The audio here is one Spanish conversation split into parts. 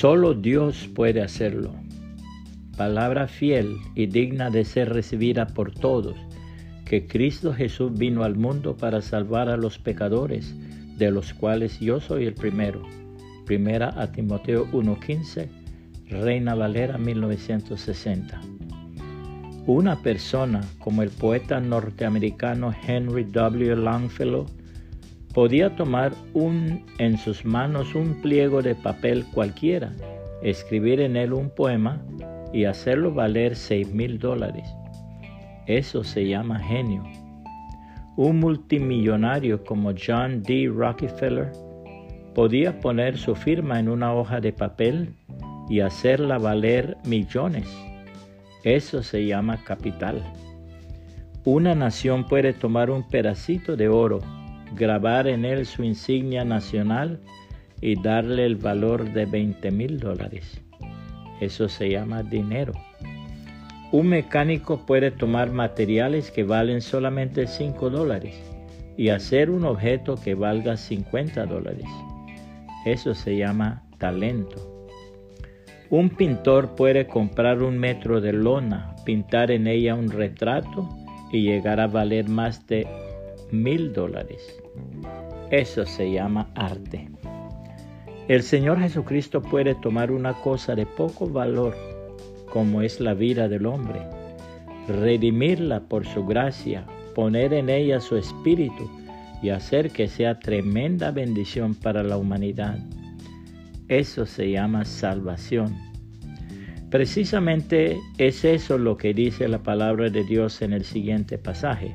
Solo Dios puede hacerlo. Palabra fiel y digna de ser recibida por todos, que Cristo Jesús vino al mundo para salvar a los pecadores, de los cuales yo soy el primero. Primera a Timoteo 1.15, Reina Valera 1960. Una persona como el poeta norteamericano Henry W. Longfellow podía tomar un, en sus manos un pliego de papel cualquiera, escribir en él un poema y hacerlo valer seis mil dólares. Eso se llama genio. Un multimillonario como John D. Rockefeller podía poner su firma en una hoja de papel y hacerla valer millones. Eso se llama capital. Una nación puede tomar un pedacito de oro, grabar en él su insignia nacional y darle el valor de 20 mil dólares. Eso se llama dinero. Un mecánico puede tomar materiales que valen solamente 5 dólares y hacer un objeto que valga 50 dólares. Eso se llama talento. Un pintor puede comprar un metro de lona, pintar en ella un retrato y llegar a valer más de mil dólares. Eso se llama arte. El Señor Jesucristo puede tomar una cosa de poco valor, como es la vida del hombre, redimirla por su gracia, poner en ella su espíritu y hacer que sea tremenda bendición para la humanidad. Eso se llama salvación. Precisamente es eso lo que dice la palabra de Dios en el siguiente pasaje.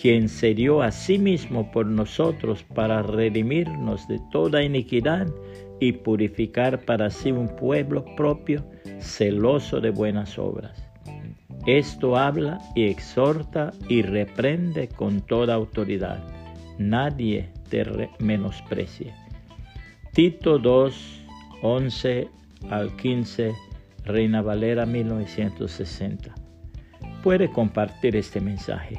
quien se dio a sí mismo por nosotros para redimirnos de toda iniquidad y purificar para sí un pueblo propio, celoso de buenas obras. Esto habla y exhorta y reprende con toda autoridad. Nadie te menosprecie. Tito 2, 11 al 15 Reina Valera 1960. Puede compartir este mensaje